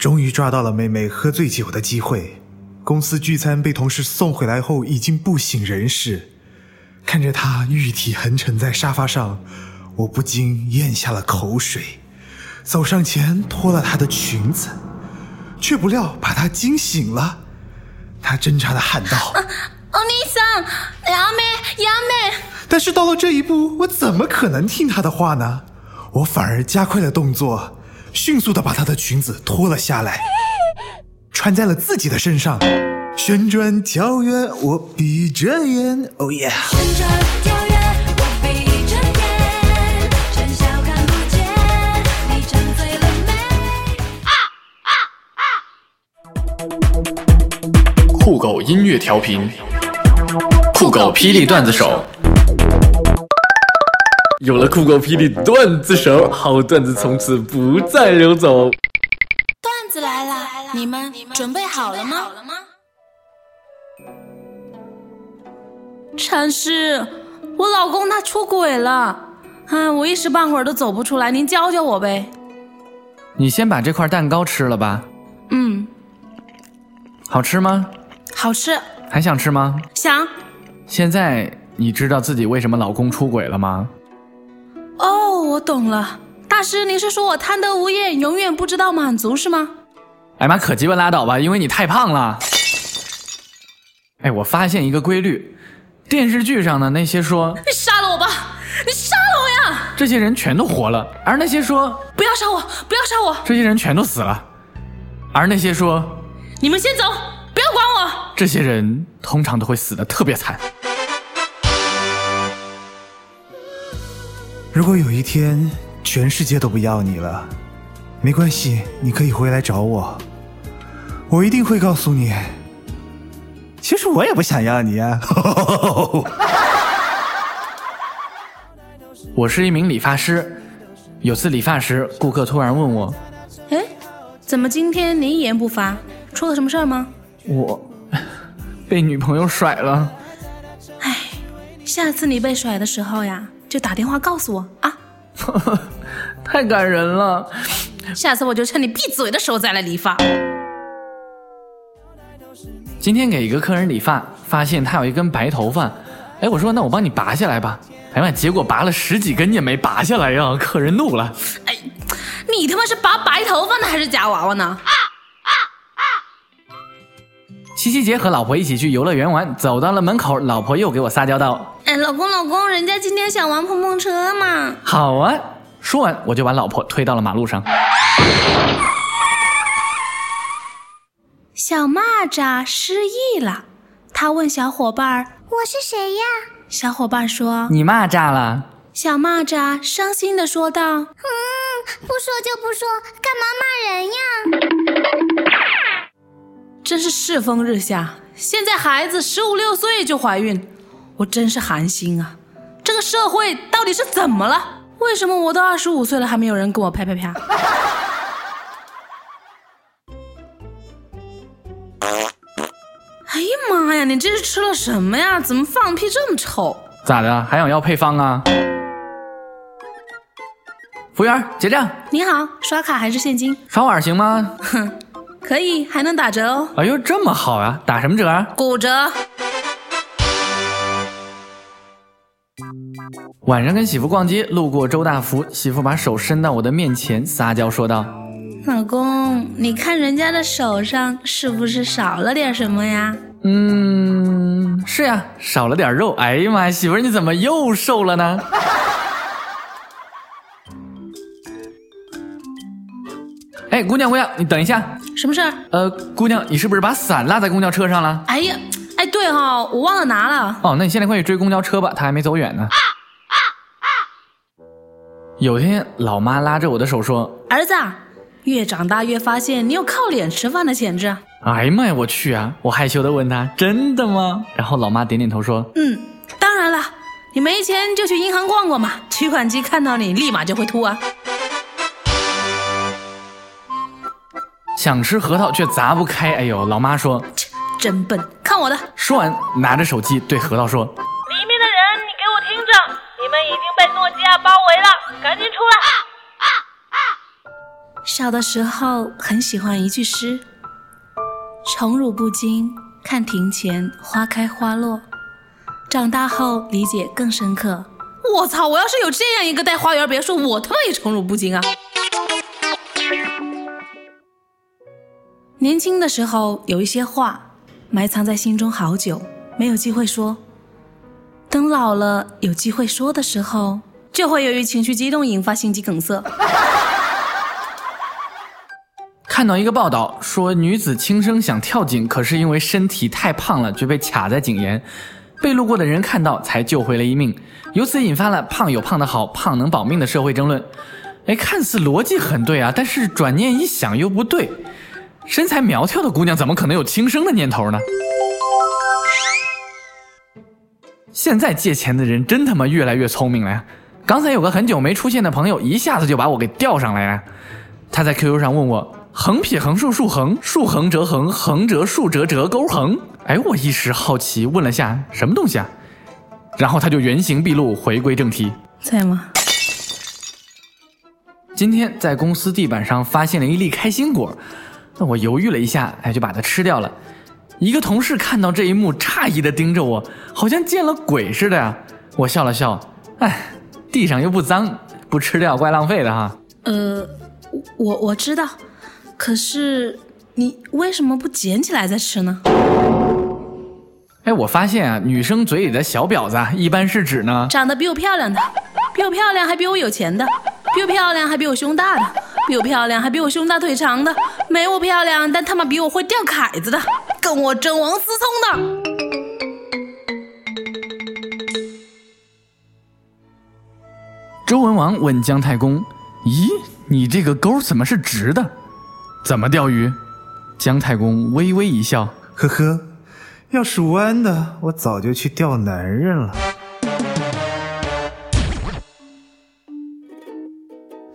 终于抓到了妹妹喝醉酒的机会。公司聚餐被同事送回来后，已经不省人事。看着她玉体横沉在沙发上，我不禁咽下了口水，走上前脱了她的裙子，却不料把她惊醒了。她挣扎的喊道：“お兄さん、やめ、やめ！”但是到了这一步，我怎么可能听她的话呢？我反而加快了动作。 迅速的把她的裙子脱了下来，穿在了自己的身上。旋转跳跃，我闭着眼。Oh yeah！旋转跳跃，我闭着眼，趁笑看不见，你沉醉了没？酷狗音乐调频，酷狗霹雳段子手。有了酷狗霹雳段子手，好段子从此不再流走。段子来了，你们准备好了吗？禅师，我老公他出轨了，啊，我一时半会儿都走不出来，您教教我呗。你先把这块蛋糕吃了吧。嗯，好吃吗？好吃。还想吃吗？想。现在你知道自己为什么老公出轨了吗？哦，我懂了，大师，您是说我贪得无厌，永远不知道满足是吗？哎妈，可鸡巴拉倒吧，因为你太胖了。哎，我发现一个规律，电视剧上的那些说你杀了我吧，你杀了我呀，这些人全都活了，而那些说不要杀我，不要杀我，这些人全都死了，而那些说你们先走，不要管我，这些人通常都会死的特别惨。如果有一天全世界都不要你了，没关系，你可以回来找我，我一定会告诉你。其实我也不想要你啊。我是一名理发师，有次理发时，顾客突然问我：“哎，怎么今天你一言不发？出了什么事儿吗？”我 被女朋友甩了。哎，下次你被甩的时候呀。就打电话告诉我啊！太感人了，下次我就趁你闭嘴的时候再来理发。今天给一个客人理发，发现他有一根白头发，哎，我说那我帮你拔下来吧。哎呀，结果拔了十几根也没拔下来呀！客人怒了，哎，你他妈是拔白头发呢还是夹娃娃呢？啊七夕节和老婆一起去游乐园玩，走到了门口，老婆又给我撒娇道：“哎，老公老公，人家今天想玩碰碰车嘛。”好啊，说完我就把老婆推到了马路上。小蚂蚱失忆了，他问小伙伴：“我是谁呀？”小伙伴说：“你蚂蚱了。”小蚂蚱伤心的说道：“嗯，不说就不说，干嘛骂人呀？”真是世风日下，现在孩子十五六岁就怀孕，我真是寒心啊！这个社会到底是怎么了？为什么我都二十五岁了，还没有人跟我啪啪啪？哎呀妈呀，你这是吃了什么呀？怎么放屁这么臭？咋的？还想要配方啊？服务员结账。你好，刷卡还是现金？刷碗行吗？哼。可以，还能打折哦！哎呦，这么好啊！打什么折？骨折。晚上跟媳妇逛街，路过周大福，媳妇把手伸到我的面前，撒娇说道：“老公，你看人家的手上是不是少了点什么呀？”“嗯，是呀，少了点肉。”“哎呀妈呀，媳妇你怎么又瘦了呢？” 哎，姑娘，姑娘，你等一下，什么事儿？呃，姑娘，你是不是把伞落在公交车上了？哎呀，哎，对哈，我忘了拿了。哦，那你现在快去追公交车吧，他还没走远呢。啊啊啊有天，老妈拉着我的手说：“儿子，越长大越发现你有靠脸吃饭的潜质。”哎呀妈呀，我去啊！我害羞的问他：“真的吗？”然后老妈点点头说：“嗯，当然了，你没钱就去银行逛逛嘛，取款机看到你立马就会吐啊。”想吃核桃却砸不开，哎呦！老妈说：“真笨，看我的！”说完，拿着手机对核桃说：“里面的人，你给我听着，你们已经被诺基亚包围了，赶紧出来！”啊啊啊小的时候很喜欢一句诗：“宠辱不惊，看庭前花开花落。”长大后理解更深刻。我操！我要是有这样一个带花园别墅，我他妈也宠辱不惊啊！年轻的时候有一些话埋藏在心中好久，没有机会说。等老了有机会说的时候，就会由于情绪激动引发心肌梗塞。看到一个报道说，女子轻生想跳井，可是因为身体太胖了，就被卡在井沿，被路过的人看到才救回了一命，由此引发了“胖有胖的好，胖能保命”的社会争论。哎，看似逻辑很对啊，但是转念一想又不对，身材苗条的姑娘怎么可能有轻生的念头呢？现在借钱的人真他妈越来越聪明了呀！刚才有个很久没出现的朋友，一下子就把我给钓上来了。他在 QQ 上问我：横撇横竖竖横，竖横折横，横折竖折折钩横。哎，我一时好奇问了下什么东西啊，然后他就原形毕露，回归正题。在吗？今天在公司地板上发现了一粒开心果，那我犹豫了一下，哎，就把它吃掉了。一个同事看到这一幕，诧异的盯着我，好像见了鬼似的呀。我笑了笑，哎，地上又不脏，不吃掉怪浪费的哈。呃，我我知道，可是你为什么不捡起来再吃呢？哎，我发现啊，女生嘴里的小婊子啊一般是指呢，长得比我漂亮的，比我漂亮还比我有钱的，比我漂亮还比我胸大的，比我漂亮还比我胸大腿长的，没我漂亮但他妈比我会钓凯子的，跟我争王思聪的。周文王问姜太公：“咦，你这个钩怎么是直的？怎么钓鱼？”姜太公微微一笑，呵呵，要是弯的，我早就去钓男人了。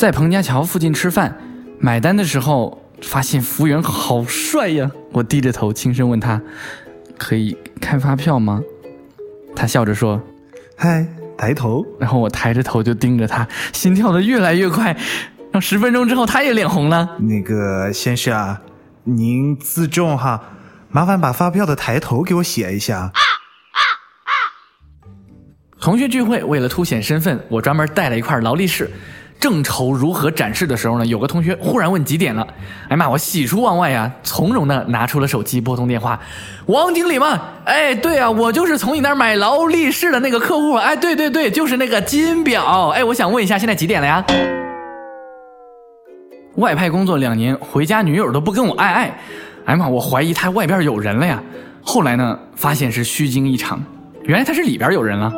在彭家桥附近吃饭，买单的时候发现服务员好帅呀！我低着头轻声问他：“可以开发票吗？”他笑着说嗨，抬头，：“然后我抬着头就盯着他，心跳的越来越快。然后十分钟之后，他也脸红了。那个先生啊，您自重哈，麻烦把发票的抬头给我写一下。同学聚会，为了凸显身份，我专门带了一块劳力士。正愁如何展示的时候呢，有个同学忽然问几点了。哎呀妈，我喜出望外呀，从容的拿出了手机拨通电话。王经理吗？哎，对啊，我就是从你那儿买劳力士的那个客户。哎，对对对，就是那个金表。哎，我想问一下，现在几点了呀？外派工作两年，回家女友都不跟我爱爱。哎呀妈，我怀疑他外边有人了呀。后来呢，发现是虚惊一场，原来他是里边有人了。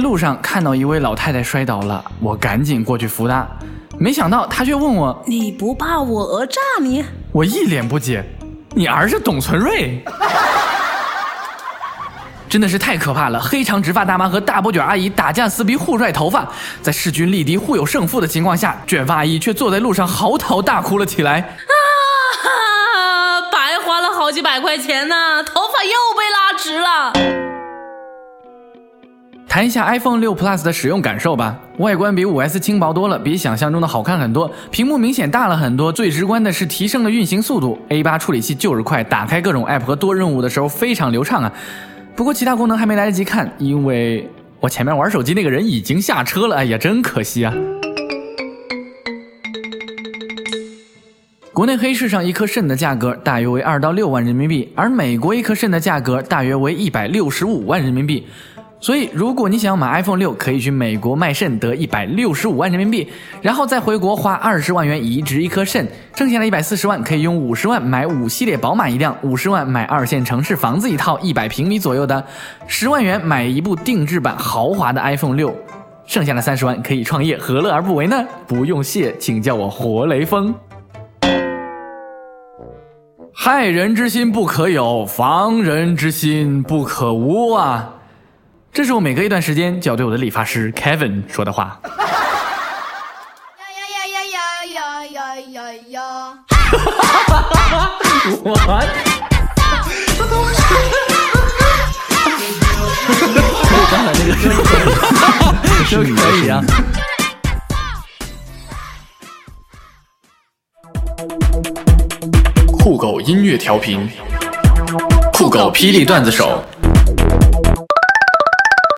路上看到一位老太太摔倒了，我赶紧过去扶她，没想到她却问我，你不怕我讹诈你？我一脸不解：“你儿是董存瑞？” 真的是太可怕了！黑长直发大妈和大波卷阿姨打架撕逼互拽头发，在势均力敌、互有胜负的情况下，卷发阿姨却坐在路上嚎啕大哭了起来。啊！白花了好几百块钱呢，头发又被拉直了。谈一下 iPhone 6 Plus 的使用感受吧。外观比 5S 轻薄多了，比想象中的好看很多，屏幕明显大了很多。最直观的是提升了运行速度，A8 处理器就是快，打开各种 App 和多任务的时候非常流畅啊。不过其他功能还没来得及看，因为我前面玩手机那个人已经下车了。哎呀，真可惜啊！国内黑市上一颗肾的价格大约为二到六万人民币，而美国一颗肾的价格大约为一百六十五万人民币。所以，如果你想要买 iPhone 六，可以去美国卖肾得一百六十五万人民币，然后再回国花二十万元移植一颗肾，剩下的一百四十万可以用五十万买五系列宝马一辆，五十万买二线城市房子一套一百平米左右的，十万元买一部定制版豪华的 iPhone 六，剩下的三十万可以创业，何乐而不为呢？不用谢，请叫我活雷锋。害人之心不可有，防人之心不可无啊！这是我每隔一段时间就要对我的理发师 Kevin 说的话。我。刚才那个 都可以啊。酷狗音乐调频，酷狗霹雳段子手。